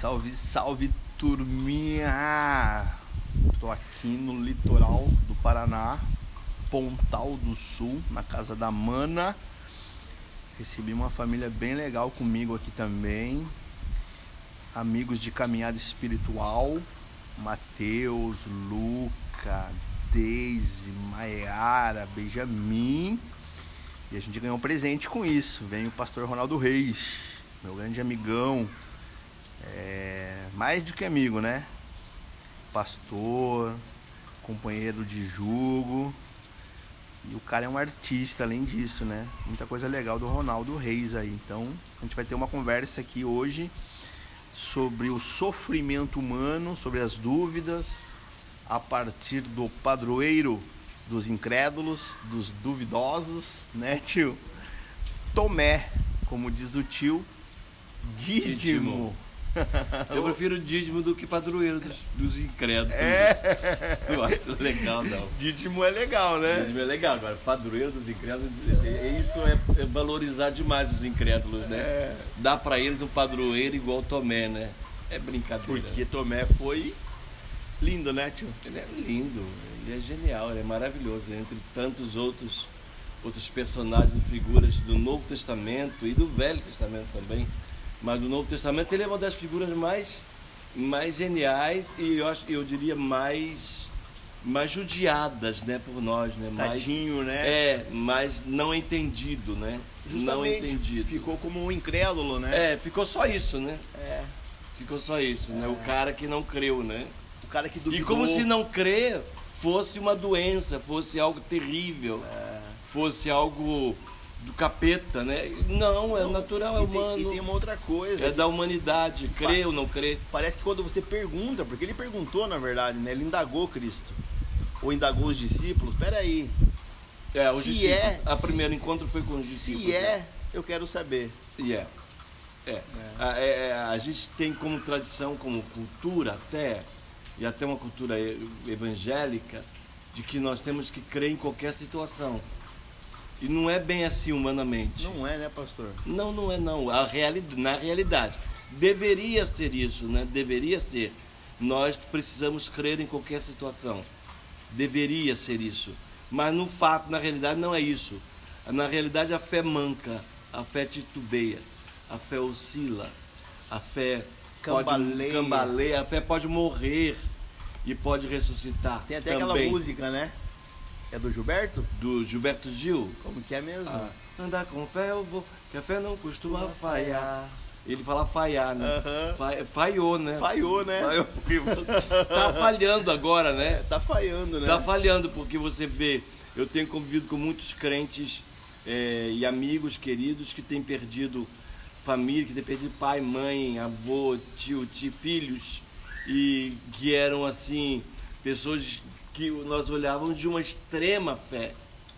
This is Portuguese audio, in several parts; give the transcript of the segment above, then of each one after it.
Salve, salve turminha! Estou aqui no litoral do Paraná, Pontal do Sul, na casa da Mana. Recebi uma família bem legal comigo aqui também. Amigos de caminhada espiritual, Matheus, Luca, Deise, Maiara, Benjamin. E a gente ganhou um presente com isso. Vem o pastor Ronaldo Reis, meu grande amigão. É, mais do que amigo, né? Pastor, companheiro de jugo. E o cara é um artista, além disso, né? Muita coisa legal do Ronaldo Reis aí. Então, a gente vai ter uma conversa aqui hoje sobre o sofrimento humano, sobre as dúvidas, a partir do padroeiro dos incrédulos, dos duvidosos, né, tio? Tomé, como diz o tio, dídimo. dídimo. Eu prefiro dídimo do que padroeiro dos, dos incrédulos. É. Eu acho legal, não. Dídimo é legal, né? Dídimo é legal. Agora, padroeiro dos incrédulos, isso é, é valorizar demais os incrédulos, né? É. Dá pra eles um padroeiro igual Tomé, né? É brincadeira. Porque Tomé foi lindo, né, tio? Ele é lindo, ele é genial, ele é maravilhoso. Entre tantos outros, outros personagens e figuras do Novo Testamento e do Velho Testamento também mas no Novo Testamento ele é uma das figuras mais, mais geniais e eu, acho, eu diria mais, mais judiadas né, por nós. Né? Tadinho, mais, né? É, mas não entendido, né? Justamente, não entendido. Ficou como um incrédulo, né? É, ficou só isso, né? É. Ficou só isso, é. né? O é. cara que não creu, né? O cara que duvidou. E como se não crer fosse uma doença, fosse algo terrível, é. fosse algo do capeta, né? Não, é não, natural, é humano. Tem, e tem uma outra coisa. É da humanidade, crê ou não crê. Parece que quando você pergunta, porque ele perguntou, na verdade, né? Ele indagou Cristo. Ou indagou os discípulos, peraí. É, se é. A primeiro encontro foi com os discípulos. Se é, eu quero saber. E é. É. é. A, é, é, a gente tem como tradição, como cultura até, e até uma cultura evangélica, de que nós temos que crer em qualquer situação. E não é bem assim humanamente. Não é, né, pastor? Não, não é não. A reali na realidade. Deveria ser isso, né? Deveria ser. Nós precisamos crer em qualquer situação. Deveria ser isso. Mas no fato, na realidade, não é isso. Na realidade, a fé manca, a fé titubeia, a fé oscila, a fé cambaleia, pode, cambaleia a fé pode morrer e pode ressuscitar. Tem até também. aquela música, né? É do Gilberto? Do Gilberto Gil. Como que é mesmo? Ah, andar com fé eu vou, que a fé não costuma falhar. Ele fala falhar, né? Uhum. falhou, né? Falhou, né? Falhou porque tá falhando agora, né? É, tá falhando, né? Tá falhando porque você vê, eu tenho convivido com muitos crentes é, e amigos queridos que têm perdido família, que têm perdido pai, mãe, avô, tio, tio, filhos e que eram assim pessoas que nós olhávamos de uma extrema fé.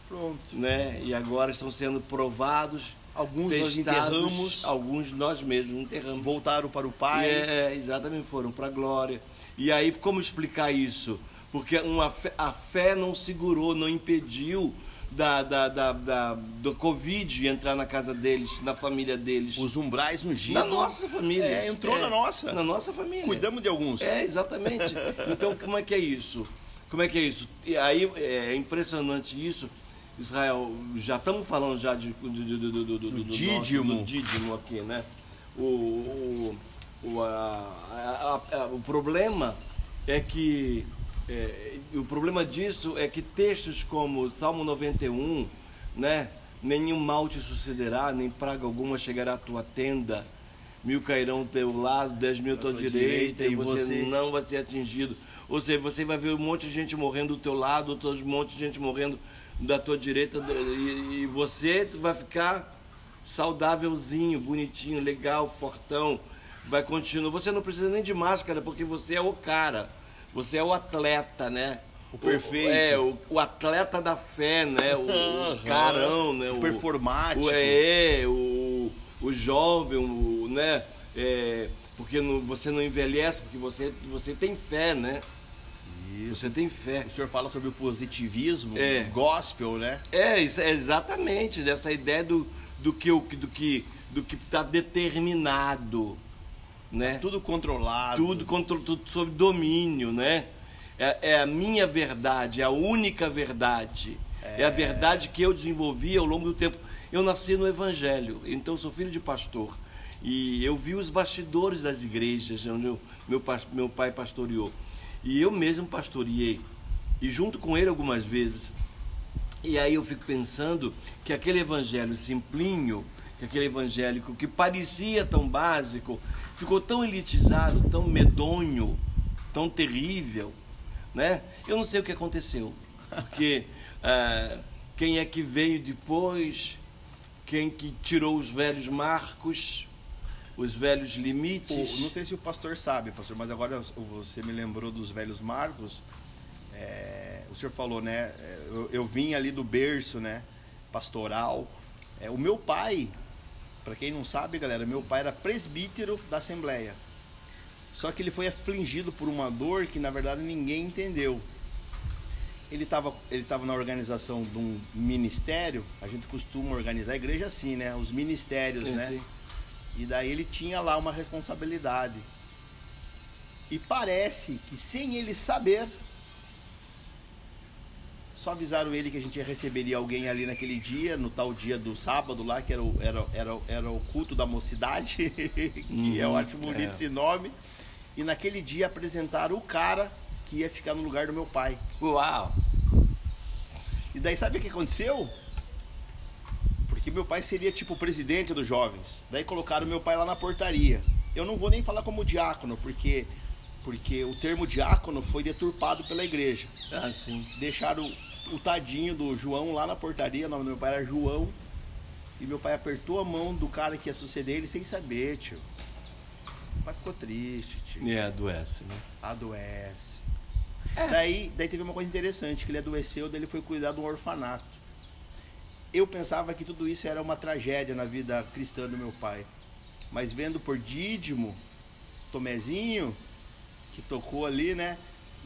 Pronto. Né? E agora estão sendo provados. Alguns testados, nós enterramos. Alguns nós mesmos enterramos. Voltaram para o Pai. É, é exatamente, foram para a glória. E aí, como explicar isso? Porque uma fé, a fé não segurou, não impediu da, da, da, da, do Covid entrar na casa deles, na família deles. Os umbrais ungidos. Na nossa família. É, entrou é, na nossa. Na nossa família. Cuidamos de alguns. É, exatamente. Então, como é que é isso? Como é que é isso? E aí é impressionante isso. Israel, já estamos falando já de, do, do, do, do, dídimo. do aqui, né? O, o, o, a, a, a, o problema é que é, o problema disso é que textos como Salmo 91, né? Nenhum mal te sucederá, nem praga alguma chegará à tua tenda. Mil cairão ao teu lado, dez mil à tua direita, direita, e você, você não vai ser atingido. Ou seja, você vai ver um monte de gente morrendo do teu lado, outro monte de gente morrendo da tua direita, e, e você vai ficar saudávelzinho, bonitinho, legal, fortão. Vai continuar. Você não precisa nem de máscara, porque você é o cara. Você é o atleta, né? O perfeito. O, é, o, o, atleta da fé, né? O, o carão, né? O, performático. O, é, o, o jovem, o, né? É, porque você não envelhece, porque você, você tem fé, né? Isso. Você tem fé. O senhor fala sobre o positivismo, é. o gospel, né? É, isso, é exatamente essa ideia do, do que do que do que está determinado. né? Tudo controlado. Tudo, contro, tudo sob domínio, né? É, é, a minha verdade, é a única verdade. É... é a verdade que eu desenvolvi ao longo do tempo. Eu nasci no Evangelho, então sou filho de pastor. E eu vi os bastidores das igrejas onde eu, meu, meu pai pastoreou. E eu mesmo pastoreei. E junto com ele algumas vezes. E aí eu fico pensando que aquele evangelho simplinho, que aquele evangélico que parecia tão básico, ficou tão elitizado, tão medonho, tão terrível, né? Eu não sei o que aconteceu, porque ah, quem é que veio depois, quem que tirou os velhos marcos, os velhos limites. não sei se o pastor sabe, pastor, mas agora você me lembrou dos velhos marcos. É, o senhor falou, né? É, eu, eu, vim ali do berço, né? Pastoral. É, o meu pai, para quem não sabe, galera, meu pai era presbítero da Assembleia. Só que ele foi afligido por uma dor que na verdade ninguém entendeu. Ele estava ele tava na organização de um ministério, a gente costuma organizar a igreja assim, né? Os ministérios, sim, né? E daí ele tinha lá uma responsabilidade. E parece que sem ele saber, só avisaram ele que a gente receberia alguém ali naquele dia, no tal dia do sábado lá, que era o, era, era, era o culto da mocidade, que uhum, eu acho bonito é. esse nome. E naquele dia apresentaram o cara que ia ficar no lugar do meu pai. Uau! E daí sabe o que aconteceu? Porque meu pai seria tipo o presidente dos jovens. Daí colocaram meu pai lá na portaria. Eu não vou nem falar como diácono, porque porque o termo diácono foi deturpado pela igreja. Ah, sim. Deixaram o tadinho do João lá na portaria, o nome do meu pai era João. E meu pai apertou a mão do cara que ia suceder ele sem saber, tio. O pai ficou triste, tio. E adoece, né? Adoece. É. Daí, daí teve uma coisa interessante, que ele adoeceu, daí ele foi cuidar de um orfanato eu pensava que tudo isso era uma tragédia na vida cristã do meu pai. Mas vendo por Dídimo, Tomezinho, que tocou ali, né?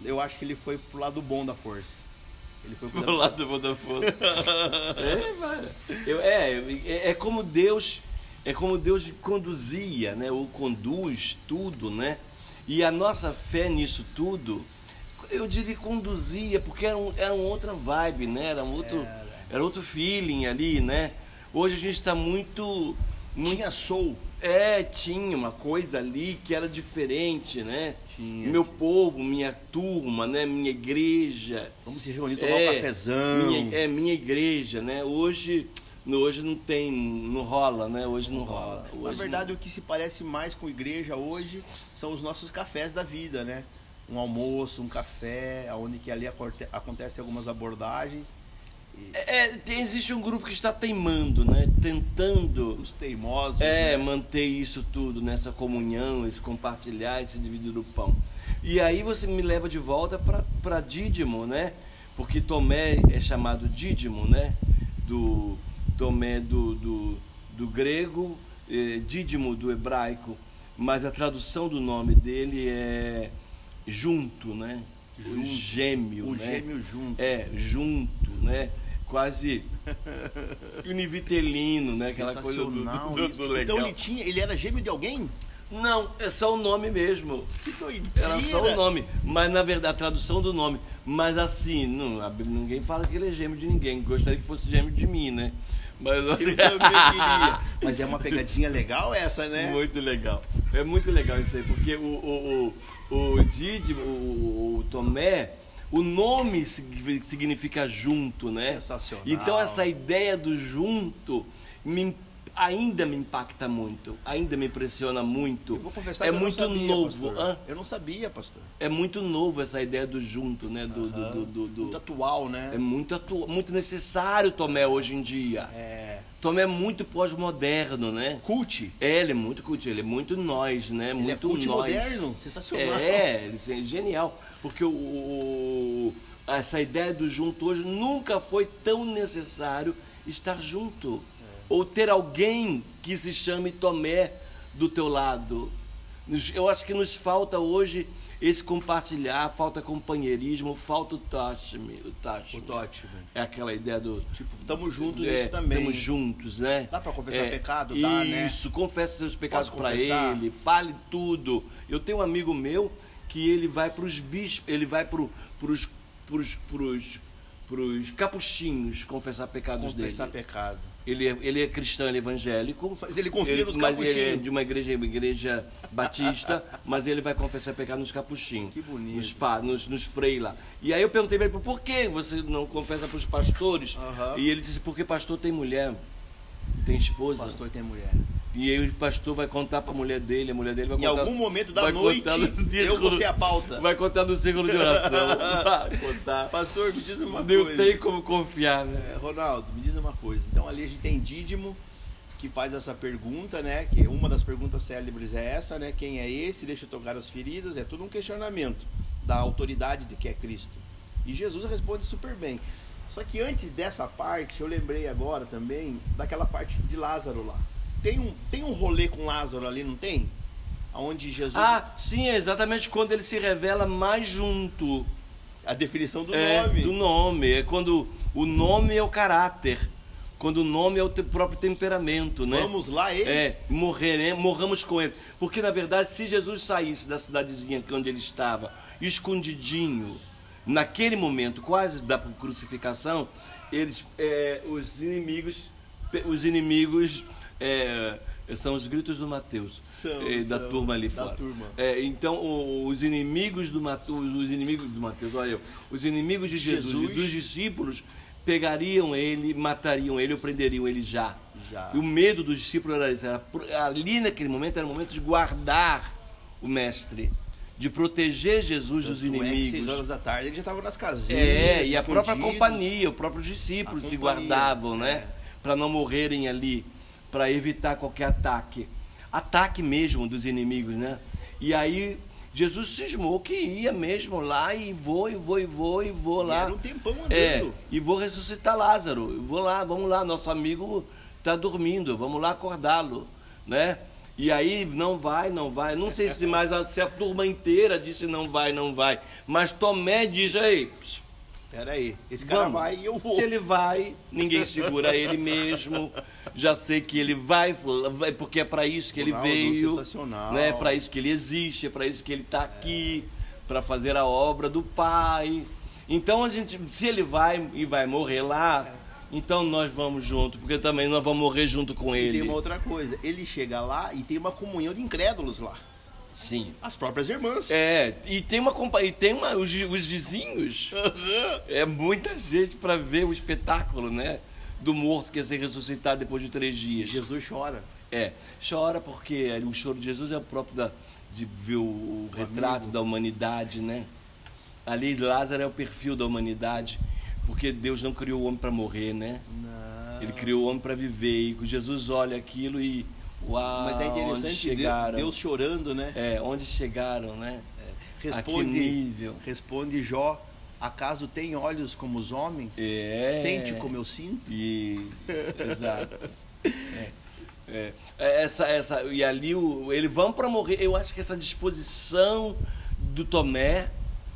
Eu acho que ele foi pro lado bom da força. Ele foi pro lado bom da força. é, mano. Eu, é, é, é como Deus, é como Deus conduzia, né? Ou conduz tudo, né? E a nossa fé nisso tudo, eu diria conduzia, porque era, um, era uma outra vibe, né? Era um outro. É era outro feeling ali, né? Hoje a gente está muito, muito. Tinha soul. É, tinha uma coisa ali que era diferente, né? Tinha. Meu povo, minha turma, né? Minha igreja. Vamos se reunir, tomar é, um cafezão. Minha, é, minha igreja, né? Hoje, hoje não tem, não rola, né? Hoje não, não rola. Hoje Na verdade, não... o que se parece mais com igreja hoje são os nossos cafés da vida, né? Um almoço, um café, onde que ali acontecem algumas abordagens é, existe um grupo que está teimando, né? Tentando. Os teimosos. É, né? manter isso tudo, nessa comunhão, esse compartilhar, esse dividir do pão. E aí você me leva de volta para Dídimo, né? Porque Tomé é chamado Dídimo, né? Do Tomé do, do, do grego, eh, Dídimo do hebraico, mas a tradução do nome dele é junto, né? Junto. O gêmeo, o né? gêmeo junto. É, junto, né? Quase univitelino, né? Aquela coisa do, do, do legal. Então ele tinha, ele era gêmeo de alguém? Não, é só o nome mesmo. Que doideira. Era só o nome, mas na verdade a tradução do nome. Mas assim, não, ninguém fala que ele é gêmeo de ninguém. Gostaria que fosse gêmeo de mim, né? Mas eu também queria. Mas é uma pegadinha legal essa, né? Muito legal. É muito legal isso aí, porque o o, o, o Didi, o, o Tomé, o nome significa junto, né? Sensacional. Então essa ideia do junto me, ainda me impacta muito, ainda me impressiona muito. Eu vou confessar é que muito eu não sabia, novo. Pastor. Eu não sabia, pastor. É muito novo essa ideia do junto, né? Do, do, do, do, do, muito atual, né? É muito atual, muito necessário Tomé hoje em dia. É. Tomé é muito pós-moderno, né? Cult. É, ele é muito cult, ele é muito nós, né? Ele muito é cult nós. moderno, sensacional. É, ele é genial. Porque o, o, essa ideia do junto hoje nunca foi tão necessário estar junto. É. Ou ter alguém que se chame Tomé do teu lado. Eu acho que nos falta hoje esse compartilhar, falta companheirismo, falta o touch, o touch. O touch. É aquela ideia do tipo, estamos juntos é, nisso também. Estamos juntos, né? Dá para confessar é, pecado, dá, né? Isso, confesse seus pecados para ele, fale tudo. Eu tenho um amigo meu que ele vai para os bispos, ele vai para os pros, pros, pros capuchinhos confessar pecados confessar dele. Confessar pecado. Ele é, ele é cristão, ele é evangélico. Mas ele confia ele, nos mas capuchinhos. Ele é de uma igreja, uma igreja batista, mas ele vai confessar pecado nos capuchinhos. Que bonito. Nos, pa, nos, nos frei lá. E aí eu perguntei para ele, por que você não confessa para os pastores? Uhum. E ele disse, porque pastor tem mulher, tem esposa. Pastor tem mulher. E aí o pastor vai contar para a mulher dele, a mulher dele vai contar. Em algum momento da noite, no círculo, eu vou ser a pauta. Vai contar no círculo de oração. vai contar. Pastor, me diz uma Não coisa. Não tem como confiar, né? É, Ronaldo, me diz uma coisa. Então ali a gente tem Dídimo que faz essa pergunta, né? Que uma das perguntas célebres é essa, né? Quem é esse? Deixa eu tocar as feridas. É tudo um questionamento da autoridade de que é Cristo. E Jesus responde super bem. Só que antes dessa parte, eu lembrei agora também daquela parte de Lázaro lá. Tem um, tem um rolê com Lázaro ali, não tem? Onde Jesus. Ah, sim, é exatamente quando ele se revela mais junto. A definição do é, nome. Do nome. É quando o nome é o caráter. Quando o nome é o próprio temperamento, né? Vamos lá, ele. É, morreremos, morramos com ele. Porque, na verdade, se Jesus saísse da cidadezinha onde ele estava, escondidinho, naquele momento, quase da crucificação, eles, é, os inimigos, os inimigos é, são os gritos do Mateus, são, é, da são, turma ali fora. Turma. É, então, o, os inimigos do Mateus, os inimigos do Mateus, olha, os inimigos de Jesus, Jesus. e dos discípulos pegariam ele, matariam ele ou prenderiam ele já. já. E o medo dos discípulos era isso. Era, ali naquele momento era o momento de guardar o mestre, de proteger Jesus Tanto dos inimigos. É seis horas da tarde ele já estava nas casinhas. É, e a própria companhia, os próprios discípulos se guardavam, né? é. Para não morrerem ali, para evitar qualquer ataque. Ataque mesmo dos inimigos, né? E aí Jesus cismou que ia mesmo lá e vou, e vou, e vou, e vou E lá. era um tempão andando. É, e vou ressuscitar Lázaro. Vou lá, vamos lá, nosso amigo está dormindo, vamos lá acordá-lo, né? E aí não vai, não vai. Não sei se mais a, se a turma inteira disse não vai, não vai. Mas Tomé diz aí, pss, Pera aí, esse cara vamos. vai e eu vou. Se ele vai, ninguém segura ele mesmo. Já sei que ele vai, vai porque é para isso que ele Ronaldo, veio, sensacional. né? É para isso que ele existe, é para isso que ele está aqui, para fazer a obra do Pai. Então a gente, se ele vai e vai morrer lá, então nós vamos junto, porque também nós vamos morrer junto com E ele. tem uma outra coisa, ele chega lá e tem uma comunhão de incrédulos lá. Sim. As próprias irmãs. É, e tem uma e tem uma os, os vizinhos. Aham. É muita gente para ver o espetáculo, né? Do morto que ia ser ressuscitado depois de três dias. Jesus chora. É, chora porque o choro de Jesus é o próprio da, de ver o, o retrato amigo. da humanidade, né? Ali Lázaro é o perfil da humanidade, porque Deus não criou o homem para morrer, né? Não. Ele criou o homem para viver. E Jesus olha aquilo e uau, Mas é interessante chegaram? Deus chorando, né? É, onde chegaram, né? Responde, que nível? responde Jó, acaso tem olhos como os homens? É. Sente como eu sinto? E exato. É. É. Essa, essa, e ali o, ele vamos para morrer. Eu acho que essa disposição do Tomé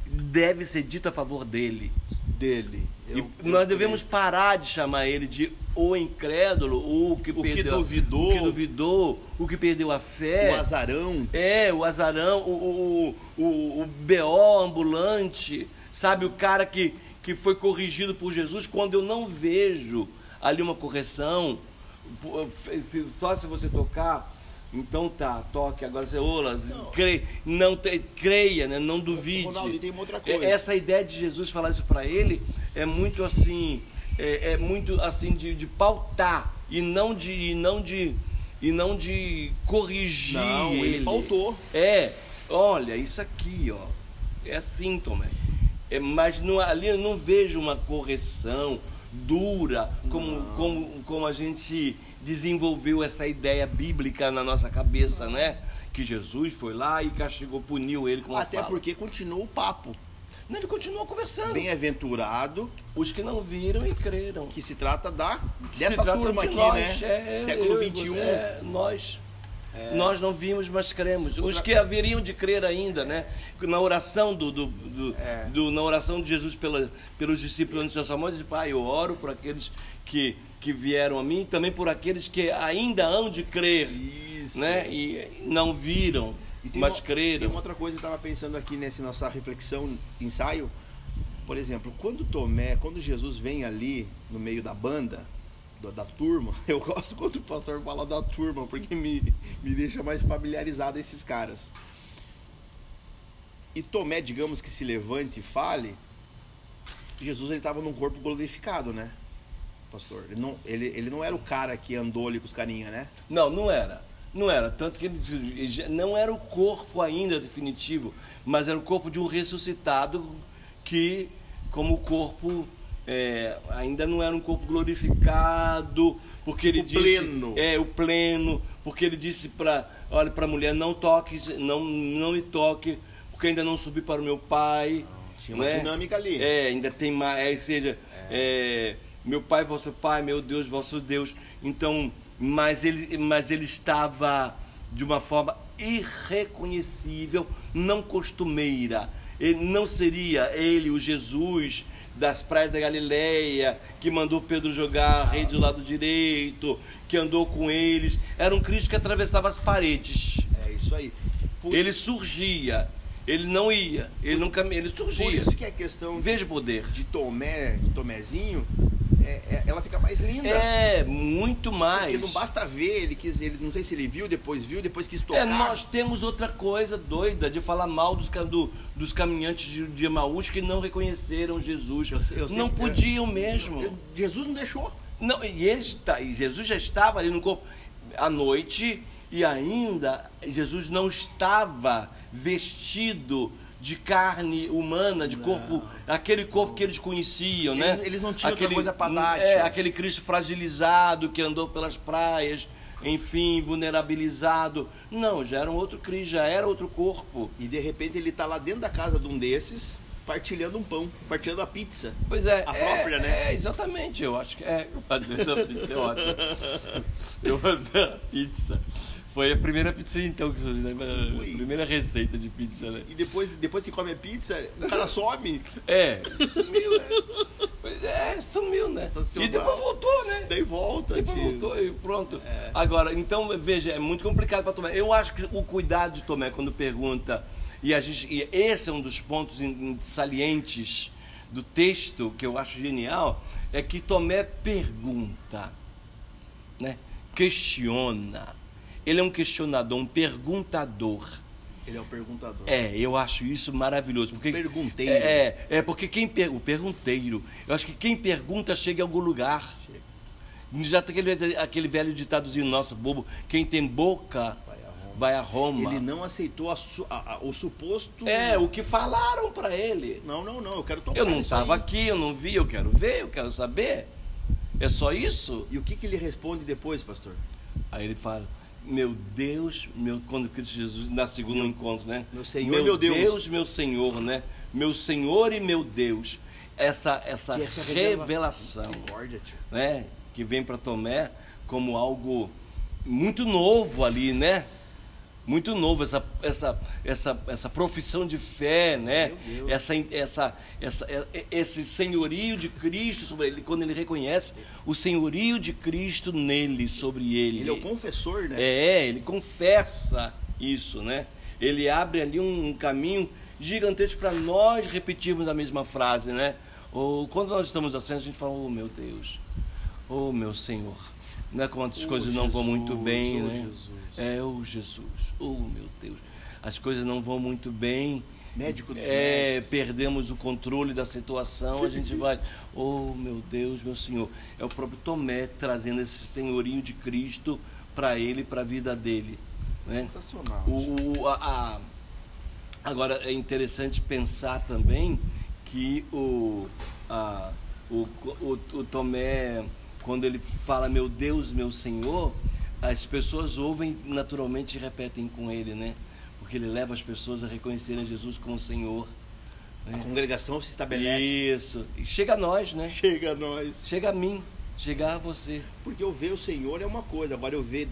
deve ser dita a favor dele. Dele. E Eu- eu nós devemos parar de chamar ele de o incrédulo, o que O que perdeu, duvidou. o que duvidou, o que perdeu a fé. O azarão. É, o azarão, o, o, o, o BO ambulante, sabe? O cara que, que foi corrigido por Jesus quando eu não vejo ali uma correção. Só se você tocar, então tá, toque. Agora você, olas, Não. creia, não te- creia, né? não duvide. Ronaldo, tem uma outra coisa. Essa ideia de Jesus falar isso para ele é muito assim, é, é muito assim de, de pautar e não de e não de e não de corrigir Não, ele pautou. É, olha isso aqui, ó, é síntoma. É, mas não, ali eu não vejo uma correção dura como, como, como a gente desenvolveu essa ideia bíblica na nossa cabeça, né? Que Jesus foi lá e castigou, puniu ele com Até fala. porque continua o papo. Não, ele continuou conversando. Bem-aventurado, Os que não viram e creram. que se trata da Que dessa trata turma de aqui, nós, né? é, Século XXI. É, nós. É. Nós não vimos, mas cremos. Os que haveriam de crer ainda, né? Na oração do, do, do, é. do, na oração de Jesus pela, pelos discípulos antes da sua morte, Pai, eu oro por aqueles que, que vieram a mim, também por aqueles que ainda hão de crer, Isso. né? E não viram, mas uma, creram. Tem uma outra coisa que eu estava pensando aqui nessa nossa reflexão, ensaio. Por exemplo, quando Tomé, quando Jesus vem ali no meio da banda, da, da, turma. Eu gosto quando o pastor fala da turma, porque me, me deixa mais familiarizado esses caras. E Tomé, digamos que se levante e fale, Jesus ele estava num corpo glorificado, né? Pastor, ele não, ele, ele não era o cara que andou ali com os carinha, né? Não, não era. Não era, tanto que ele não era o corpo ainda definitivo, mas era o corpo de um ressuscitado que, como o corpo é, ainda não era um corpo glorificado, porque ele o disse pleno. é o pleno, porque ele disse para olha para a mulher não toque, não não me toque, porque ainda não subi para o meu pai. Tinha uma né? dinâmica ali. É, ainda tem mais, é, seja, é. É, meu pai, vosso pai, meu Deus, vosso Deus. Então, mas ele, mas ele estava de uma forma irreconhecível, não costumeira. Ele não seria ele o Jesus das praias da Galileia, que mandou Pedro jogar a rede do lado direito, que andou com eles. Era um Cristo que atravessava as paredes. É isso aí. Por... Ele surgia, ele não ia, ele não cam... ele surgia. Por isso que é questão Veja o poder. de Tomé, de Tomézinho, é, é, ela fica mais linda. É, muito mais. Porque não basta ver, ele quis, ele não sei se ele viu, depois viu, depois quis tocar. É, nós temos outra coisa doida de falar mal dos, do, dos caminhantes de, de Emaús que não reconheceram Jesus. Eu, eu não podiam mesmo. Eu, Jesus não deixou. Não, e ele está, e Jesus já estava ali no corpo à noite e ainda Jesus não estava vestido de carne humana, de corpo, não. aquele corpo que eles conheciam, eles, né? Eles não tinham aquele, outra coisa É, aquele Cristo fragilizado que andou pelas praias, enfim, vulnerabilizado. Não, já era um outro Cristo, já era outro corpo. E de repente ele está lá dentro da casa de um desses, partilhando um pão, partilhando a pizza. Pois é. A é, própria, né? É, exatamente. Eu acho que é. Eu fazer a pizza é ótimo. Eu fazer a pizza. Foi a primeira pizza então que né? A primeira receita de pizza, né? E depois, depois que come a pizza, o cara some. É, sumiu, né? Pois é, sumiu, né? E depois voltou, né? Daí volta, Depois tio. voltou e pronto. É. Agora, então, veja, é muito complicado para Tomé. Eu acho que o cuidado de Tomé quando pergunta, e, a gente, e esse é um dos pontos salientes do texto que eu acho genial, é que Tomé pergunta, né? questiona ele é um questionador, um perguntador. Ele é o perguntador. É, eu acho isso maravilhoso. Porque, Pergunteiro. É, é, porque quem per, o pergunteiro, eu acho que quem pergunta chega a algum lugar. Chega. Já tem aquele, aquele velho ditadozinho nosso, bobo, quem tem boca vai a Roma. Ele não aceitou a a, a, o suposto. É, o que falaram para ele. Não, não, não, eu quero tocar Eu não estava aqui, eu não vi, eu quero ver, eu quero saber. É só isso? E o que, que ele responde depois, pastor? Aí ele fala: meu Deus, meu, quando Cristo Jesus, na segunda encontro, né? Meu Senhor, meu, meu Deus. Deus. meu Senhor, né? Meu Senhor e meu Deus. Essa, essa, essa revelação, né? Que vem para Tomé como algo muito novo ali, né? Muito novo essa, essa, essa, essa profissão de fé, né? Essa, essa, essa, é, é, esse senhorio de Cristo sobre ele, quando ele reconhece o senhorio de Cristo nele, sobre ele. Ele é o confessor, né? É, ele confessa isso, né? Ele abre ali um, um caminho gigantesco para nós repetirmos a mesma frase, né? Ou quando nós estamos assim, a gente fala, oh meu Deus, oh meu Senhor, né? Quando as oh, coisas Jesus, não vão muito bem, oh, né? Jesus. É, oh Jesus, oh meu Deus, as coisas não vão muito bem. Médico dos é, médicos. perdemos o controle da situação, a gente vai, oh meu Deus, meu Senhor. É o próprio Tomé trazendo esse senhorinho de Cristo para ele, para a vida dele. Né? Sensacional. O, a, a, agora é interessante pensar também que o, a, o, o, o Tomé, quando ele fala meu Deus, meu Senhor, as pessoas ouvem naturalmente e repetem com ele, né? Porque ele leva as pessoas a reconhecerem Jesus como Senhor. Né? A congregação se estabelece. Isso. E chega a nós, né? Chega a nós. Chega a mim, chega a você. Porque eu ver o Senhor é uma coisa, agora eu ver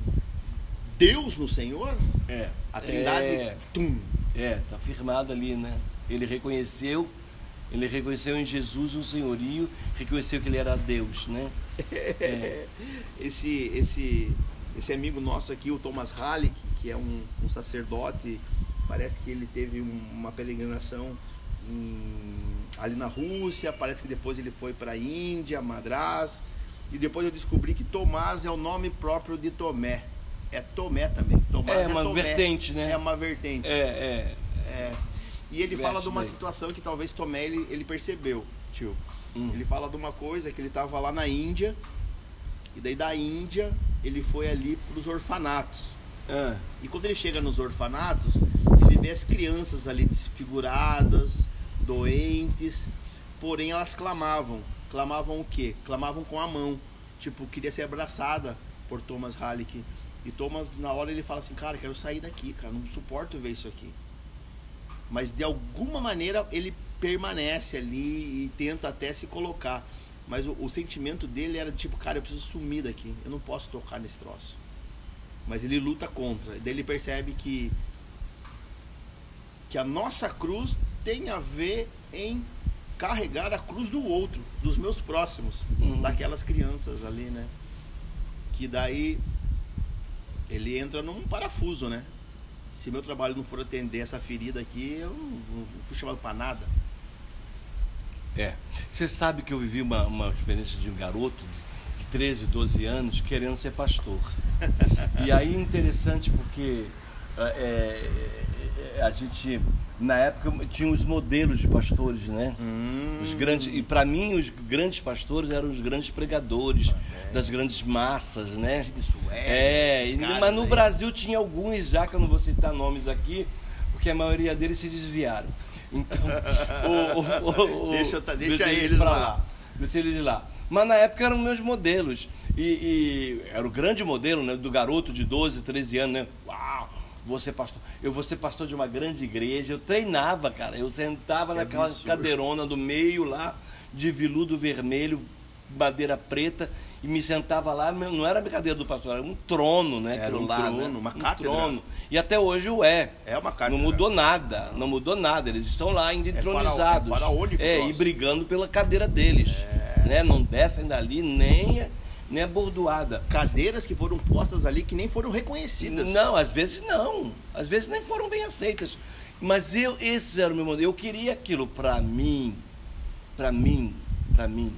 Deus no Senhor? É. A Trindade, É, tum. é, tá firmado ali, né? Ele reconheceu, ele reconheceu em Jesus um senhorio, reconheceu que ele era Deus, né? É. Esse, esse, esse amigo nosso aqui, o Thomas Halleck, que é um, um sacerdote, parece que ele teve um- uma peregrinação em- ali na Rússia, parece que depois ele foi para a Índia, Madras, e depois eu descobri que Tomás é o nome próprio de Tomé. É Tomé também. Tomás É uma Tomé. vertente, né? É uma vertente. É, é. É. E ele fala de uma daí. situação que talvez Tomé ele, ele percebeu, tio. Hum. Ele fala de uma coisa que ele estava lá na Índia, e daí da Índia ele foi ali para os orfanatos. Ah, E quando ele chega nos orfanatos, ele vê as crianças ali desfiguradas, doentes, porém elas clamavam. Clamavam o quê? Clamavam com a mão. Tipo, queria ser abraçada por Thomas Halleck. E Thomas, na hora, ele fala assim: Cara, quero sair daqui, cara, não suporto ver isso aqui. Mas de alguma maneira ele permanece ali e tenta até se colocar. Mas o, o sentimento dele era tipo: Cara, eu preciso sumir daqui, eu não posso tocar nesse troço mas ele luta contra. Daí ele percebe que que a nossa cruz tem a ver em carregar a cruz do outro, dos meus próximos, Uhum. daquelas crianças ali, né? Que daí ele entra num parafuso, né? Se meu trabalho não for atender essa ferida aqui, eu não, não fui chamado para nada. É. Você sabe que eu vivi uma, uma experiência de um garoto de, de 13, 12 anos querendo ser pastor. E aí interessante porque é, é, a gente, na época, tinha os modelos de pastores, né? Os grandes, e para mim os grandes pastores eram os grandes pregadores das grandes massas, né? Suede, É, e- mas no aí. Brasil tinha alguns já que eu não vou citar nomes aqui, porque a maioria deles se desviaram. Então, o, o- o- Deixa- tá- deixa eles pra lá. Deixa eles lá. Mas na época eram meus modelos. E, e era o grande modelo né, do garoto de 12, 13 anos, né? Uau! Vou ser pastor. Eu vou ser pastor de uma grande igreja. Eu treinava, cara. Eu sentava Que naquela absurdo. cadeirona do meio lá, de veludo vermelho, madeira preta, e me sentava lá. Não era a brincadeira do pastor, era um trono, né? Era um lá, trono, né? uma um cátedra. trono. E até hoje o é. É uma cátedra. Não mudou nada, não mudou nada. Eles estão lá ainda entronizados. farao- é faraônico o É, e brigando pela cadeira deles. Né? Não descem dali nem, a- nem a bordoada. Cadeiras que foram postas ali que nem foram reconhecidas. Não, às vezes não. Às vezes nem foram bem aceitas. Mas eu, esse era o meu modelo. Eu queria aquilo para mim, para mim, para mim.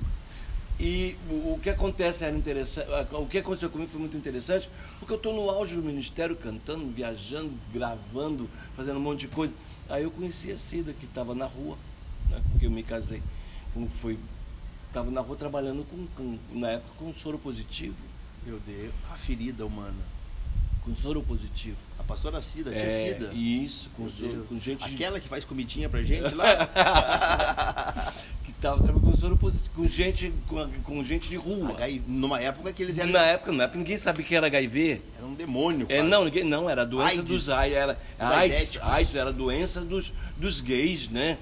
E o, que acontece era interessante, o que aconteceu comigo foi muito interessante, porque eu estou no auge do ministério, cantando, viajando, gravando, fazendo um monte de coisa. Aí eu conheci a Cida, que estava na rua, né, com quem eu me casei. Foi, estava na rua trabalhando com, com- na época com soro positivo. Meu Deus, a ferida humana. Com soro positivo. A pastora Cida, tia É, Cida. Isso, com, soro- com gente Aquela que faz comidinha pra gente lá. estava trabalhando com soro positivo, com gente, com, com gente de rua. HIV, numa época que eles eram, Na época, na época ninguém sabia que era HIV. era um demônio. É, quase. não, ninguém, não, era a doença AIDS. dos AIDS, era AIDS. AIDS era a doença dos, dos gays, né?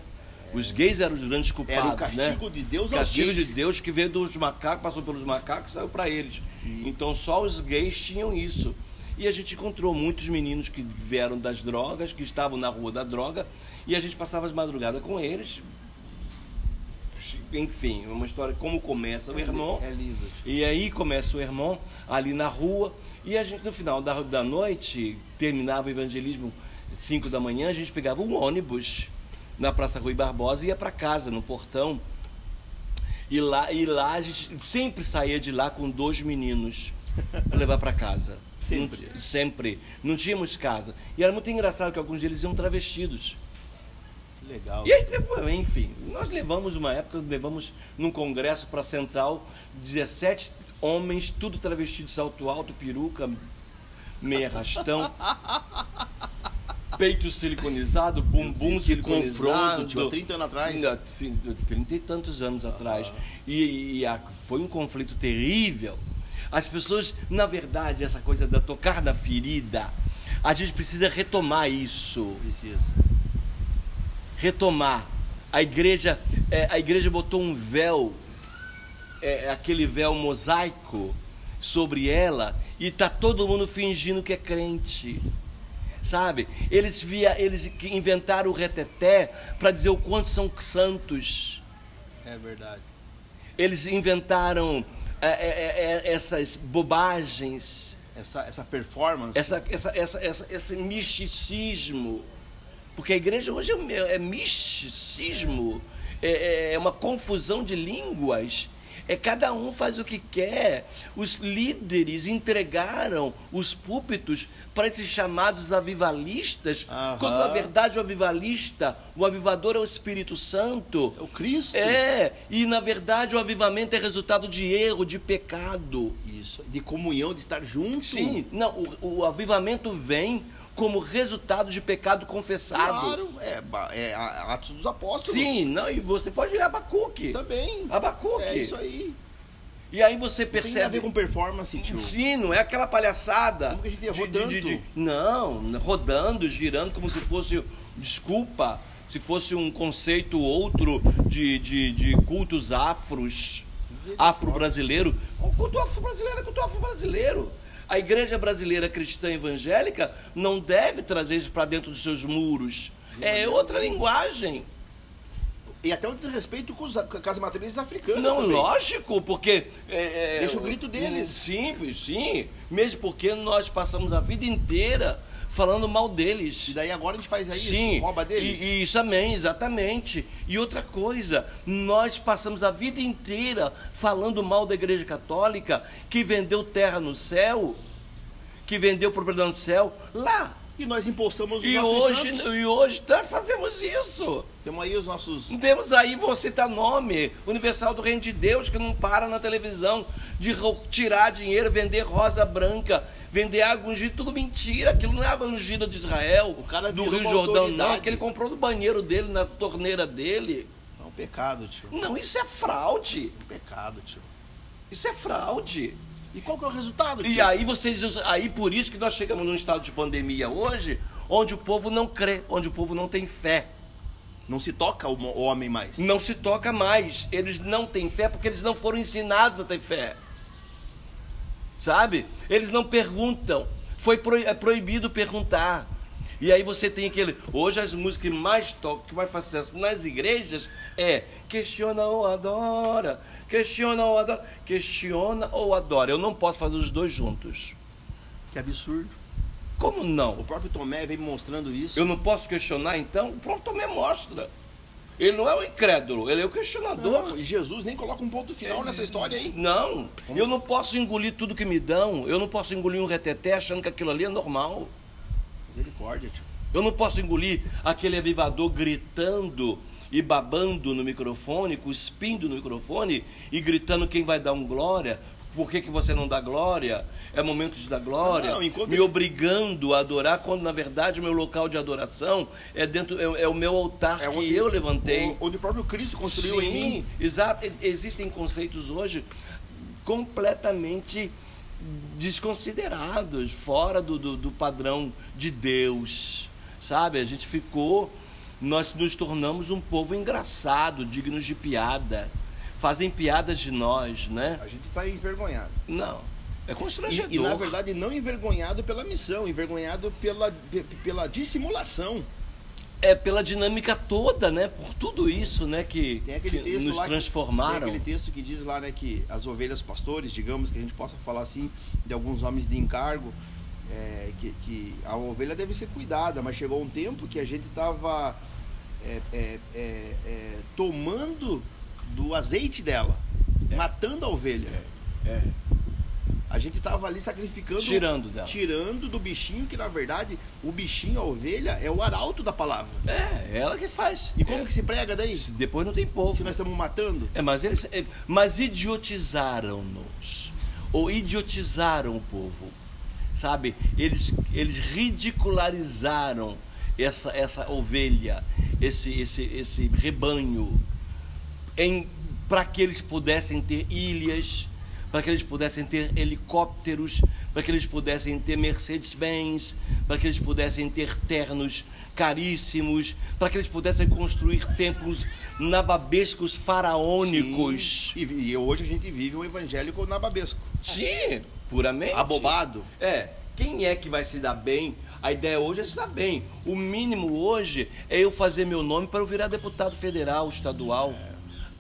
Os gays eram os grandes culpados, Era o castigo né? de Deus O aos castigo gays. de Deus que veio dos macacos, passou pelos macacos, saiu para eles. E- Então só os gays tinham isso. E a gente encontrou muitos meninos que vieram das drogas, que estavam na rua da droga, e a gente passava as madrugadas com eles. Enfim, uma história como começa o É, irmão. É lindo. E aí começa o irmão ali na rua. E a gente, no final da, da noite, terminava o evangelismo 5 da manhã, a gente pegava um ônibus na Praça Rui Barbosa e ia para casa, no portão. E lá, e lá a gente sempre saía de lá com dois meninos para levar para casa. Sempre? Não- sempre. Não tínhamos casa. E era muito engraçado que alguns deles iam travestidos. Legal. E aí, enfim, nós levamos uma época, levamos num congresso para Central 17 homens, tudo travestido de salto alto, peruca, meia rastão, peito siliconizado, bumbum que siliconizado. confronto, tipo, há 30 anos atrás. Ainda, sim, Trinta e tantos anos atrás. E, e a- foi um conflito terrível. As pessoas, na verdade, essa coisa da tocar na ferida, a gente precisa retomar isso Precisa. Retomar. A igreja, é, a igreja botou um véu, é, aquele véu mosaico, sobre ela e tá todo mundo fingindo que é crente. Sabe? Eles via, eles inventaram o reteté para dizer o quanto são santos. É verdade. Eles inventaram é, é, é, essas bobagens, Essa, essa performance. essa, essa, essa, essa, esse misticismo. Porque a igreja hoje é, é misticismo, é, é uma confusão de línguas. É cada um faz o que quer. Os líderes entregaram os púlpitos para esses chamados avivalistas, Aham. quando na verdade o avivalista, o avivador é o Espírito Santo. É o Cristo. É, e na verdade o avivamento é resultado de erro, de pecado. Isso. De comunhão, de estar junto. Sim, não, o, o avivamento vem como resultado de pecado confessado. Claro. É, é Atos dos Apóstolos. Sim, não, e você pode ler Abacuque. Também. Abacuque. É isso aí. E aí você Não tem a percebe. ver com performance, tio. Sim, não é aquela palhaçada. Como que a gente errou de- de- tanto? de- Não, rodando, girando como se fosse. Desculpa, se fosse um conceito outro de, de, de cultos afros, afro-brasileiro. O culto afro-brasileiro é culto afro-brasileiro. A igreja brasileira cristã evangélica não deve trazer isso para dentro dos seus muros. É outra linguagem. E até um desrespeito com, os, com as matrizes africanas Não, também. lógico, porque. é, é, Deixa o grito deles. Sim, sim. Mesmo porque nós passamos a vida inteira falando mal deles. E daí agora a gente faz aí Sim, isso, rouba deles. E, isso também, exatamente. E outra coisa, nós passamos a vida inteira falando mal da Igreja Católica, que vendeu terra no céu, que vendeu propriedade no céu, lá. E nós impulsamos os E hoje, santos. e hoje nós fazemos isso. Temos aí os nossos... Temos aí, vou citar nome, Universal do Reino de Deus, que não para na televisão de tirar dinheiro, vender rosa branca, vender água ungida, tudo mentira. Aquilo não é água ungida de Israel, O cara do Rio Jordão, não, autoridade. que ele comprou no banheiro dele, na torneira dele. É um pecado, tio. Não, isso é fraude. Um pecado, tio. Isso é fraude. E qual que é o resultado, tio? E aí vocês, aí por isso que nós chegamos num estado de pandemia hoje, onde o povo não crê, onde o povo não tem fé. Não se toca o homem mais. não se toca mais. Eles não têm fé porque eles não foram ensinados a ter fé. Sabe? Eles não perguntam. Foi pro- é proibido perguntar. E aí você tem aquele. Hoje as músicas que mais tocam, que mais fazem sucesso nas igrejas é questiona ou adora, questiona ou adora, questiona ou adora. Eu não posso fazer os dois juntos. Que absurdo. Como O não? próprio Tomé vem mostrando isso. Eu não posso questionar então? Pronto, me mostra. Ele não é o incrédulo, ele é o questionador. Não, e Jesus nem coloca um ponto final nessa história aí. Não, eu não posso engolir tudo que me dão. Eu não posso engolir um reteté achando que aquilo ali é normal. Misericórdia, tio. Eu não posso engolir aquele avivador gritando e babando no microfone, cuspindo no microfone e gritando quem vai dar um glória. Por que, que você não dá glória? É momento de dar glória. Não, enquanto me obrigando a adorar, quando na verdade o meu local de adoração é dentro é, é o meu altar É que onde- eu levantei. Onde o próprio Cristo construiu em mim. Exato. Existem conceitos hoje completamente desconsiderados, fora do, do, do padrão de Deus. Sabe? A gente ficou. Nós nos tornamos um povo engraçado, dignos de piada. Fazem piadas de nós, né? A gente está envergonhado. Não. É constrangedor. E, e, na verdade não envergonhado pela missão, envergonhado pela, pe- pela dissimulação. É pela dinâmica toda, né? Por tudo isso, né? Que, Tem aquele que texto nos lá que- transformaram. tem aquele texto que diz lá, né, que as ovelhas pastores, digamos que a gente possa falar assim, de alguns homens de encargo, é, que, que a ovelha deve ser cuidada, mas chegou um tempo que a gente estava tomando do azeite dela, matando a ovelha. É. A gente estava ali sacrificando, Tirando dela. tirando do bichinho que na verdade o bichinho, a ovelha, é o arauto da palavra. É, ela que faz. E como É. que se prega daí? Se Depois não tem povo. Se nós estamos matando? É, mas eles, é, mas idiotizaram-nos, ou idiotizaram o povo, sabe? Eles, eles ridicularizaram essa, essa ovelha, esse, esse, esse rebanho, para que eles pudessem ter ilhas, para que eles pudessem ter helicópteros, para que eles pudessem ter Mercedes-Benz, para que eles pudessem ter ternos caríssimos, para que eles pudessem construir templos nababescos faraônicos. Sim. E, e hoje a gente vive um evangélico nababesco. Sim, puramente. Abobado. É. Quem é que vai se dar bem? A ideia hoje é se dar bem. O mínimo hoje é eu fazer meu nome para eu virar deputado federal, estadual.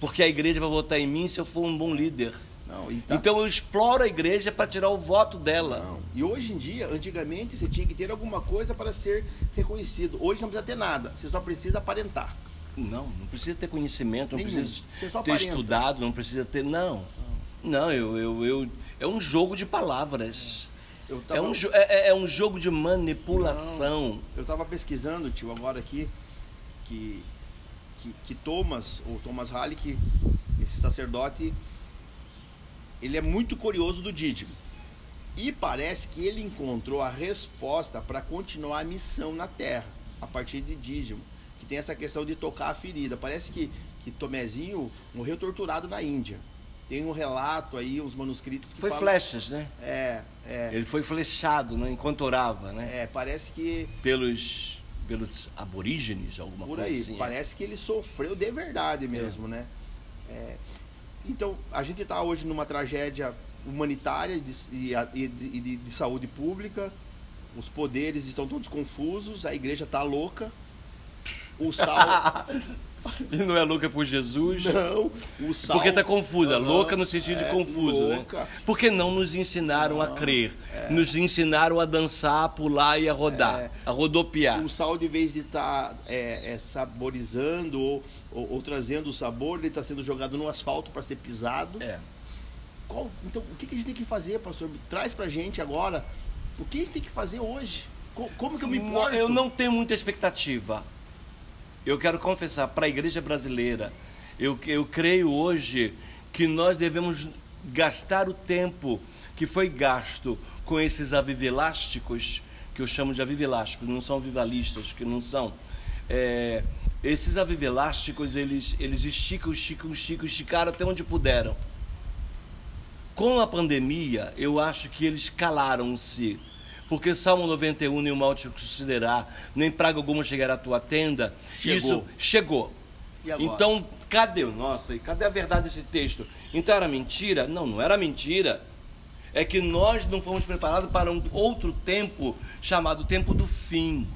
Porque a igreja vai votar em mim se eu for um bom líder. Não, tá- Então eu exploro a igreja para tirar o voto dela. Não. E hoje em dia, antigamente, você tinha que ter alguma coisa para ser reconhecido. Hoje não precisa ter nada, você só precisa aparentar. Não, não precisa ter conhecimento, não Nenhum. precisa ter aparenta. estudado, não precisa ter. Não. Não, eu, eu, eu- é um jogo de palavras. Eu É, um, jo- é, é- é um jogo de manipulação. Eu estava pesquisando, tio, agora aqui, que, que, que Thomas, ou Thomas Halleck, esse sacerdote, ele é muito curioso do dízimo. E parece que ele encontrou a resposta para continuar a missão na terra, a partir de dízimo. Que tem essa questão de tocar a ferida. Parece que, que Tomezinho morreu torturado na Índia. Tem um relato aí, uns manuscritos que Foi falam- flechas, né? É, é, Ele foi flechado né, enquanto orava, né? é, parece que Pelos, pelos aborígenes, alguma Por coisa aí, assim. é. parece que ele sofreu de verdade mesmo, né? É, então, a gente está hoje numa tragédia humanitária e de- e de- de saúde pública. Os poderes estão todos confusos, a igreja está louca. O sal. E não é louca por Jesus? não, o sal. Porque está confusa, louca no sentido é, de confuso, louca. né? Porque não nos ensinaram a crer, nos ensinaram a dançar, a pular e a rodar, É. a rodopiar. O sal, de vez de estar saborizando ou, ou- ou trazendo o sabor, ele está sendo jogado no asfalto para ser pisado. É. Qual- então, o que, que a gente tem que fazer, pastor? Traz pra gente agora. O que a gente tem que fazer hoje? Co- Como que eu me importo? Eu não tenho muita expectativa. Eu quero confessar para a igreja brasileira, eu, eu creio hoje que nós devemos gastar o tempo que foi gasto com esses avivelásticos, que eu chamo de avivelásticos, não são vivalistas, que não são. É, esses avivelásticos, eles, eles esticam, esticam, esticam, esticaram até onde puderam. Com a pandemia, eu acho que eles calaram-se. Porque Salmo 91, nenhum mal te sucederá, nem praga alguma chegará à tua tenda. Chegou. Isso chegou. Então, cadê o nosso? E cadê a verdade desse texto? Então era mentira? Não, não era mentira. É que nós não fomos preparados para um outro tempo chamado tempo do fim.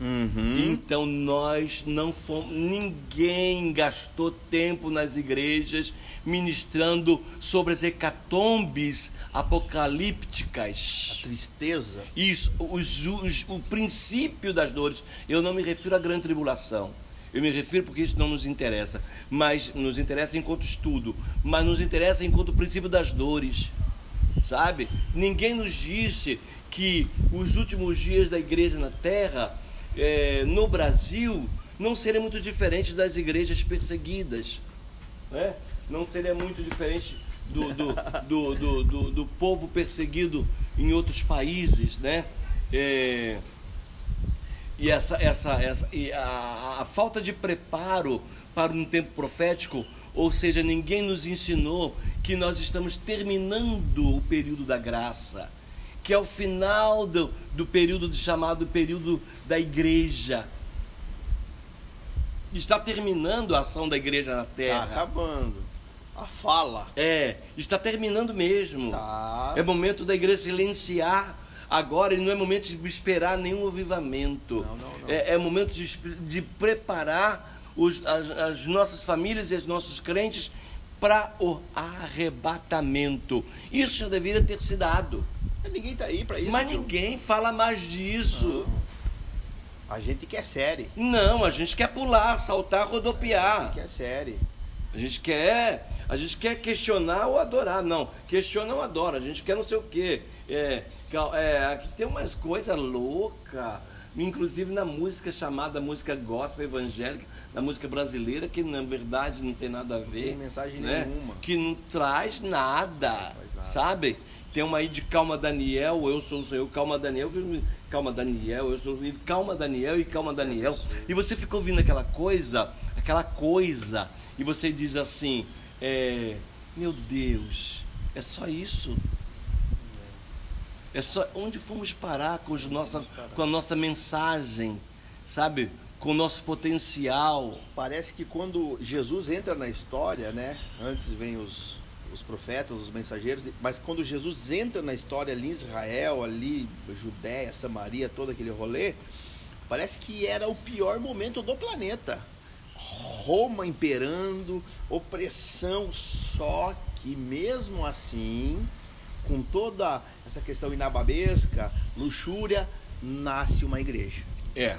Uhum. Então nós não fomos, ninguém gastou tempo nas igrejas ministrando sobre as hecatombes apocalípticas. Tristeza. Isso, os, os- o princípio das dores. Eu não me refiro à grande tribulação. Eu me refiro porque isso não nos interessa, mas nos interessa enquanto estudo, mas nos interessa enquanto princípio das dores. Sabe? Ninguém nos disse que os últimos dias da igreja na terra, eh, no Brasil, não seriam muito diferentes das igrejas perseguidas né? não seria muito diferente do, do, do, do, do- do povo perseguido em outros países, né? É, e essa, essa, essa, e a, a falta de preparo para um tempo profético, ou seja, ninguém nos ensinou que nós estamos terminando o período da graça, que é o final do, do período de- chamado período da igreja. Está terminando a ação da igreja na Tá terra. acabando. A fala. É, está terminando mesmo. Tá. É momento da igreja silenciar agora e não é momento de esperar nenhum avivamento. Não, não, não. É, é momento de, de preparar os- as, as nossas famílias e os nossos crentes para o arrebatamento. Isso já deveria ter se dado. Ninguém tá aí pra isso. Mas ninguém fala mais disso. A gente quer série. Não, a gente quer pular, saltar, rodopiar. Quer série. A gente quer, a gente quer questionar ou adorar, não. Questiona ou adora. A gente quer não sei o quê. É, é, aqui tem umas coisas loucas, inclusive na música chamada música gospel evangélica, na música brasileira, que na verdade não tem nada a ver. tem mensagem né? nenhuma. Que não traz nada, nada. sabe? Tem uma aí de Calma Daniel, eu sou o Senhor, Calma Daniel, Calma Daniel, eu sou e Calma Daniel e Calma Daniel. E você fica ouvindo aquela coisa, aquela coisa, e você diz assim, é, meu Deus, É só isso. É só onde fomos parar com, os nossa, com a nossa mensagem, sabe? Com o nosso potencial. Parece que quando Jesus entra na história, né? Antes vem os, os profetas, os mensageiros, mas quando Jesus entra na história ali em Israel, ali, Judéia, Samaria, todo aquele rolê, parece que era o pior momento do planeta. Roma imperando, opressão, só que mesmo assim, com toda essa questão inababesca, luxúria, nasce uma igreja. É.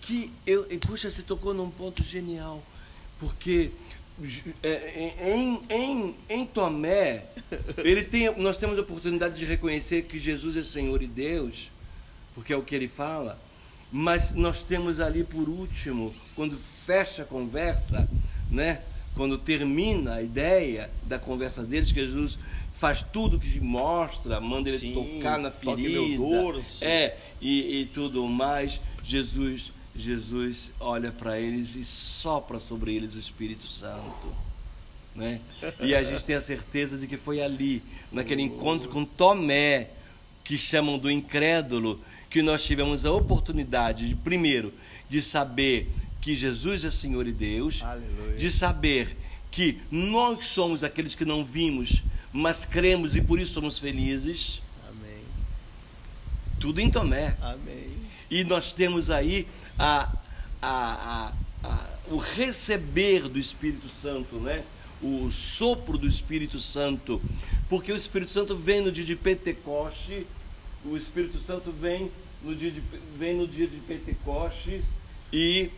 Que eu, puxa, você tocou num ponto genial, porque em, em, em Tomé, ele tem, nós temos a oportunidade de reconhecer que Jesus é Senhor e Deus, porque é o que ele fala, mas nós temos ali por último, quando fecha a conversa, né? quando termina a ideia da conversa deles, que Jesus faz tudo que mostra, manda ele Sim, tocar na ferida, é e, e tudo mais. Jesus, Jesus olha para eles e sopra sobre eles o Espírito Santo. Né? E a gente tem a certeza de que foi ali, naquele encontro com Tomé, que chamam do incrédulo, que nós tivemos a oportunidade, de, primeiro, de saber que Jesus é Senhor e Deus, Aleluia. de saber que nós somos aqueles que não vimos, mas cremos e por isso somos felizes. Amém. Tudo em Tomé. Amém. E nós temos aí a, a, a, o receber do Espírito Santo, né? o sopro do Espírito Santo, porque o Espírito Santo vem no dia de Pentecoste, o Espírito Santo vem no dia de, vem no dia de Pentecoste e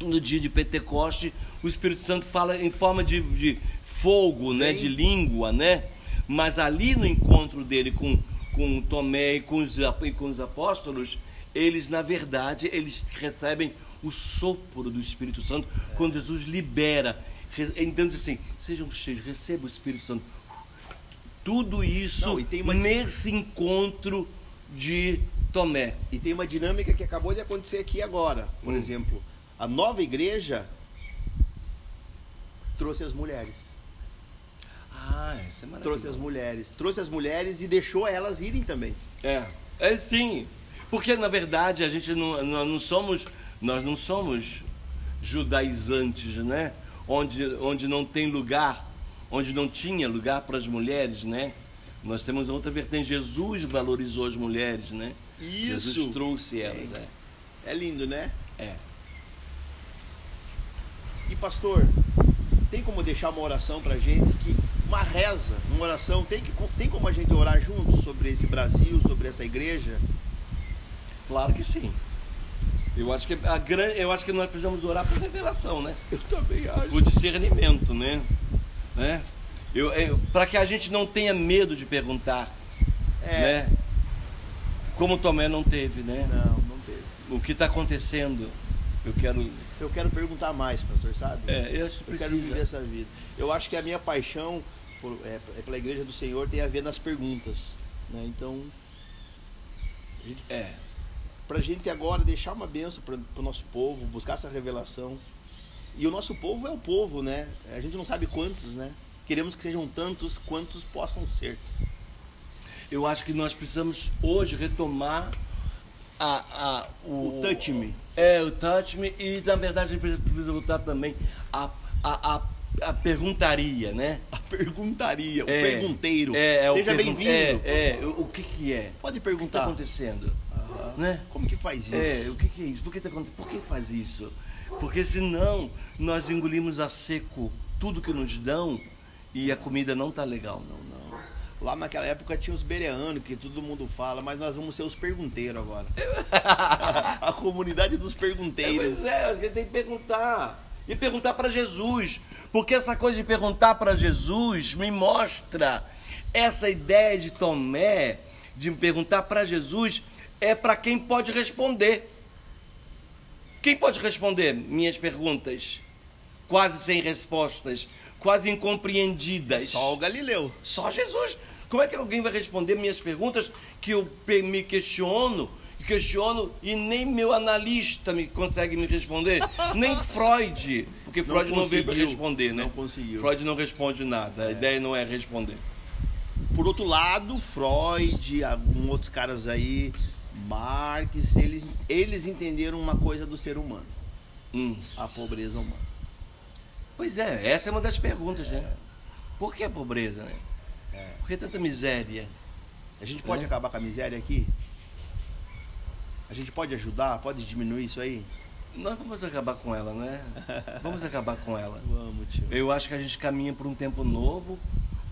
no dia de Pentecoste o Espírito Santo fala em forma de, de fogo, né, de língua, né? Mas ali no encontro dele com, com Tomé e com, os, e com os apóstolos, eles na verdade eles recebem o sopro do Espírito Santo quando Jesus libera, então diz assim, sejam cheios, receba o Espírito Santo. Tudo isso Não, uma... nesse encontro de Tomé. E tem uma dinâmica que acabou de acontecer aqui agora. Por hum. exemplo, a nova igreja trouxe as mulheres. Ah, isso é maravilhoso. Trouxe as mulheres. Trouxe as mulheres e deixou elas irem também. É, é sim. Porque na verdade a gente não, nós não somos nós não somos judaizantes, né? Onde, onde não tem lugar, onde não tinha lugar para as mulheres, né? Nós temos outra vertente. Jesus valorizou as mulheres, né? Isso. Jesus trouxe elas. É, é. é lindo, né? É. E pastor, tem como deixar uma oração pra gente que uma reza, uma oração, tem, que, tem como a gente orar junto sobre esse Brasil, sobre essa igreja? Claro que sim. Eu acho que a grande, eu acho que nós precisamos orar por revelação, né? Eu também acho. Por discernimento, né? né? Eu, eu para que a gente não tenha medo de perguntar, é. né? Como Tomé não teve, né? Não, não teve. O que está acontecendo? Eu quero. Eu quero perguntar mais, pastor, sabe? É, eu, acho que eu quero viver essa vida. Eu acho que a minha paixão por, é, é pela igreja do Senhor tem a ver nas perguntas, né? Então, a gente, é, para a gente agora deixar uma benção para o nosso povo, buscar essa revelação. E o nosso povo é o povo, né? A gente não sabe quantos, né? Queremos que sejam tantos quantos possam ser. Eu acho que nós precisamos hoje retomar a, a, o, o touch me. É, o touch me. E na verdade a gente precisa voltar também a, a, a, a perguntaria, né? A perguntaria, o é, pergunteiro. É, é Seja bem-vindo. É, é, o, que que é? Pode perguntar. O que está acontecendo? Né? Como que faz isso? É, o que, que é isso? Por que, tá, por que faz isso? Porque senão nós engolimos a seco tudo que nos dão e a comida não tá legal, não, não. Lá naquela época tinha os bereanos, que todo mundo fala, mas nós vamos ser os pergunteiros agora. a comunidade dos pergunteiros. É, pois é, acho que tem que perguntar. E perguntar para Jesus. Porque essa coisa de perguntar para Jesus me mostra essa ideia de Tomé, de perguntar para Jesus, é para quem pode responder. Quem pode responder minhas perguntas? Quase sem respostas, quase incompreendidas. Só o Galileu. Só Jesus. Como é que alguém vai responder minhas perguntas que eu me questiono? questiono e nem meu analista me consegue me responder, nem Freud, porque Não Freud não, veio conseguiu. responder, né? Não conseguiu. Freud não responde nada, a ideia não é responder. Por outro lado, Freud, alguns outros caras aí, Marx, eles, eles entenderam uma coisa do ser humano, Hum. a pobreza humana. Pois é, essa é uma das perguntas, né? Por que a pobreza, né? Por que tanta miséria? A gente pode É. acabar com a miséria aqui? A gente pode ajudar? Pode diminuir isso aí? Nós vamos acabar com ela, né? Vamos acabar com ela. Vamos, tio. Eu acho que a gente caminha para um tempo novo,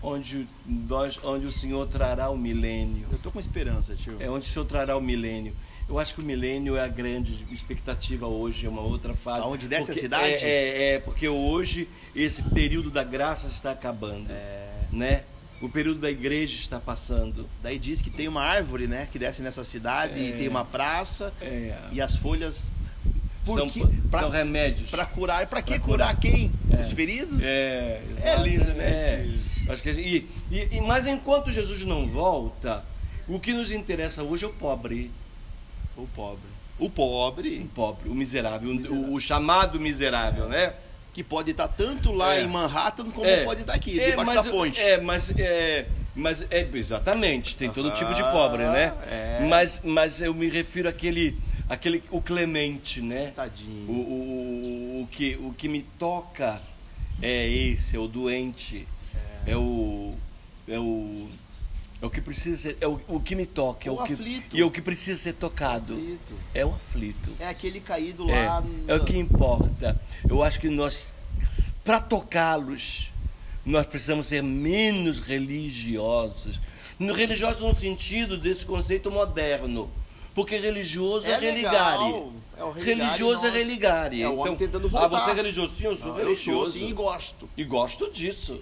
onde, nós, onde o Senhor trará o milênio. Eu tô com esperança, tio. É onde o Senhor trará o milênio. Eu acho que o milênio é a grande expectativa hoje, é uma outra fase. Aonde desce a Porque- cidade? É, é, é, porque hoje esse período da graça está acabando. É. Né? O período da igreja está passando. Daí diz que tem uma árvore, né? Que desce nessa cidade e É. tem uma praça É, e as folhas. Por são, que- são pra, remédios. pra curar. Pra que Pra curar, curar. quem? É. Os feridos? É, É lindo, né. Acho que e, e- mas enquanto Jesus não volta, o que nos interessa hoje é o pobre. O pobre. O O pobre, pobre, o miserável, o- Miserável. O, o chamado miserável, né? que pode estar tanto lá É. em Manhattan como É. pode estar aqui, É, debaixo mas, da ponte. É, mas é, mas é exatamente, tem todo tipo de pobre, né? é. Mas, mas eu me refiro àquele, àquele o clemente, né? Tadinho. O, o, o, que, o que me toca é esse, é o doente, é, o é o é o que precisa ser, é o, o que me toca, é O o que aflito. e é o que precisa ser tocado. Aflito. É o aflito. É aquele caído É, lá. é o que importa. Eu acho que nós, para tocá-los, nós precisamos ser menos religiosos. No- Religiosos no sentido desse conceito moderno. Porque religioso é, É religare. é o religare religioso é religare. É o então, tentando Ah, voltar. você é religioso? Sim, eu sou Não, eu religioso. sou sim e gosto. E gosto disso.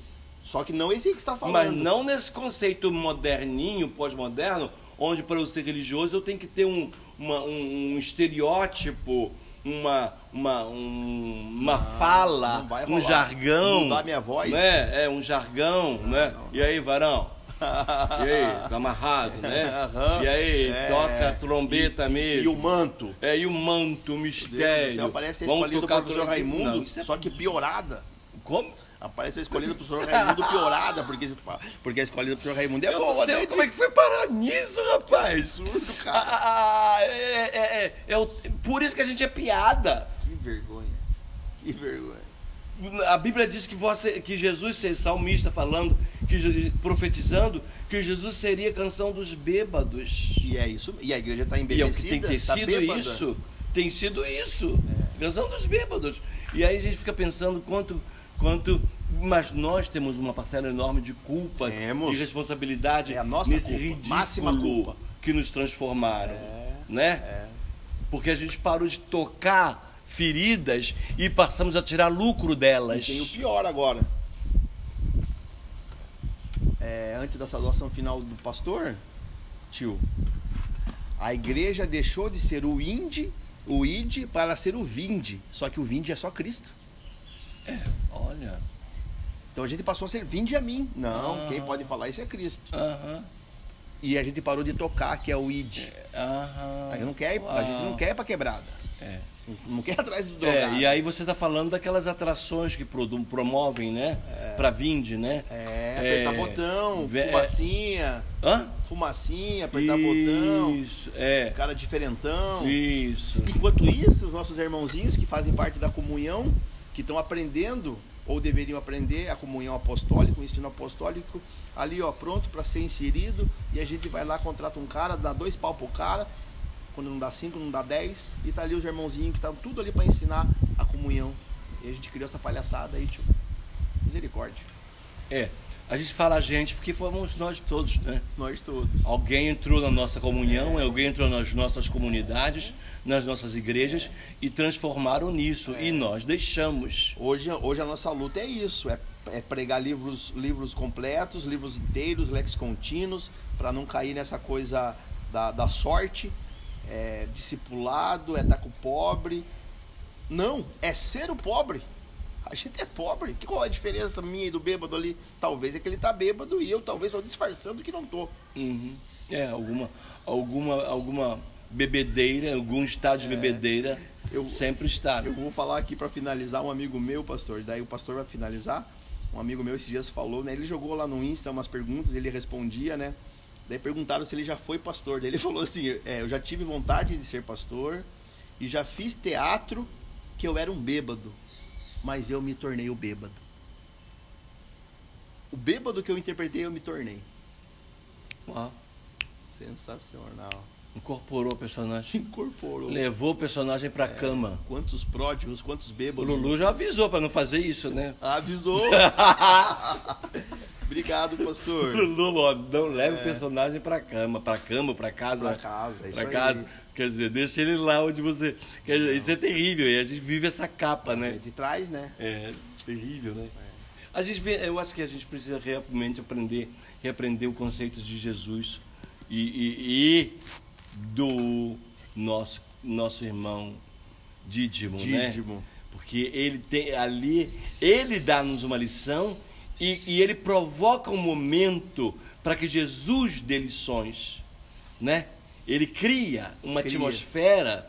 Só que não esse que está falando. Mas não nesse conceito moderninho, pós-moderno, onde para eu ser religioso eu tenho que ter um, uma- um, um estereótipo, uma, uma, um- uma fala, não um jargão. Mudar minha voz? Né? É, um jargão, né? não. E aí, varão? E aí, tá amarrado, né? Aham. E aí, É. toca a trombeta mesmo. E o manto. É, e o manto, o Meu Deus do mistério. céu, Vamos do tocar professor trombeta. Raimundo, Não, isso é... só que piorada. Como? Aparece a escolhida do professor Raimundo piorada, porque, porque a escolhida do professor Raimundo é Eu boa, não sei né? como é que foi parar nisso, rapaz. absurdo, Ah, cara. ah, ah, é, é, é, é o- por isso que a gente é piada. Que vergonha. Que vergonha. A Bíblia diz que, você, que Jesus, salmista falando, que, profetizando, que Jesus seria a canção dos bêbados. E é isso. E a igreja está E é que embebecida. tem ter tá sido bêbada. isso. Tem sido isso. Canção dos bêbados. E aí a gente fica pensando quanto. Quanto mas nós temos uma parcela enorme de culpa Temos. e responsabilidade É a nossa nesse culpa, ridículo máxima culpa. que nos transformaram. É, né? é. Porque a gente parou de tocar feridas e passamos a tirar lucro E delas. tem o pior agora. É, antes da saudação final do pastor, tio, a igreja deixou de ser o inde, o id, para ser o vinde. Só que o vinde é só Cristo. Olha. Então a gente passou a ser vinde a mim. Não, Ah. quem pode falar isso é Cristo. Aham. E a gente parou de tocar, que é o id. Aham. A gente não quer, ir- a gente não quer pra quebrada. É. Não- quer ir atrás do drogado. É, e aí você está falando daquelas atrações que promovem, né? Pra vinde, né? É, apertar É, botão, ve- fumacinha, Hã? fumacinha, apertar botão, Isso, é. cara diferentão. Isso. Enquanto isso, os nossos irmãozinhos que fazem parte da comunhão, que estão aprendendo ou deveriam aprender a comunhão apostólica, o ensino apostólico, ali ó, pronto para ser inserido, e a gente vai lá, contrata um cara, dá dois pau pro cara, quando não dá cinco, não dá dez, e tá ali os irmãozinhos que estão tudo ali para ensinar a comunhão. E a gente criou essa palhaçada aí, tio. Misericórdia. É. A gente fala a gente porque fomos nós todos, né? Nós todos. Alguém entrou na nossa comunhão, alguém entrou nas nossas comunidades, nas nossas igrejas e transformaram nisso. E nós deixamos. Hoje, hoje a nossa luta é isso, é, é pregar livros, livros completos, livros inteiros, lex contínuos, para não cair nessa coisa da, da sorte, é discipulado, é estar com o pobre. Não, é ser o pobre. A gente é pobre. Qual é a diferença minha e do bêbado ali? Talvez é que ele tá bêbado e eu talvez estou disfarçando que não tô. Uhum. É, alguma, alguma, alguma, bebedeira, algum estado de É. bebedeira, Eu- sempre está. Eu vou falar aqui para finalizar um amigo meu, pastor. Daí o pastor vai finalizar. Um amigo meu esses dias falou, né? Ele jogou lá no Insta umas perguntas, ele respondia, né? Daí perguntaram se ele já foi pastor. Daí ele falou assim: é, eu já tive vontade de ser pastor e já fiz teatro que eu era um bêbado, mas eu me tornei o bêbado. O bêbado que eu interpretei, eu me tornei. Ó, Sensacional. incorporou o personagem. Incorporou. Levou o personagem pra É. cama. Quantos pródigos, quantos O bêbados. Lulu já avisou pra não fazer isso, né? Avisou. Obrigado, O pastor. Lulu, ó, não leva o personagem pra cama, pra cama, pra casa. É. Pra casa, é isso pra aí. Quer dizer, deixa ele lá onde você. Quer dizer, isso é terrível. E a gente vive essa capa, né? De trás, né? É terrível, né? A gente vê, eu acho que a gente precisa realmente aprender, reaprender o conceito de Jesus e, e- e do nosso, nosso irmão Dídimo, né? Dídimo. Porque ele tem ali, ele dá-nos uma lição e, e ele provoca um momento para que Jesus dê lições, né? Ele cria uma Cria. atmosfera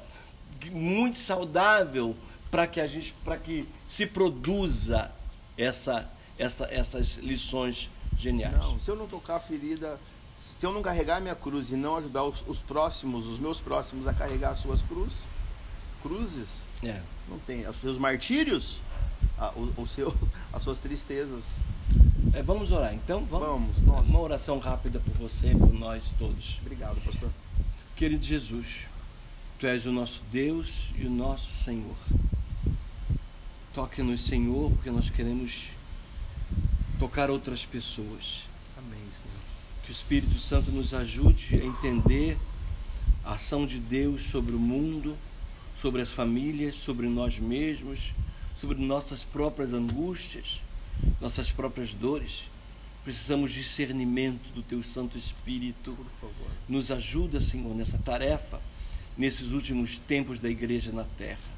muito saudável para que a gente, para que se produza essa, essa, essas lições geniais. Não, se eu não tocar a ferida, se eu não carregar a minha cruz e não ajudar os, os próximos, os meus próximos a carregar as suas cruz, cruzes, É. não tem. Os seus martírios, a, o, o seu, as suas tristezas. É, vamos orar então? Vamos, nossa. Uma oração rápida por você, por nós todos. Obrigado, pastor. Querido Jesus, Tu és o nosso Deus e o nosso Senhor. Toque-nos, Senhor, porque nós queremos tocar outras pessoas. Amém, Senhor. Que o Espírito Santo nos ajude a entender a ação de Deus sobre o mundo, sobre as famílias, sobre nós mesmos, sobre nossas próprias angústias, nossas próprias dores. Precisamos de discernimento do Teu Santo Espírito. Por favor. Nos ajuda, Senhor, nessa tarefa, nesses últimos tempos da igreja na terra.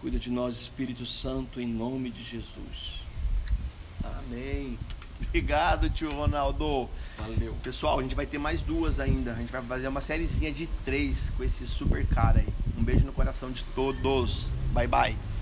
Cuida de nós, Espírito Santo, em nome de Jesus. Amém. Obrigado, tio Ronaldo. Valeu. Pessoal, a gente vai ter mais duas ainda. A gente vai fazer uma sériezinha de três com esse super cara aí. Um beijo no coração de todos. Bye, bye.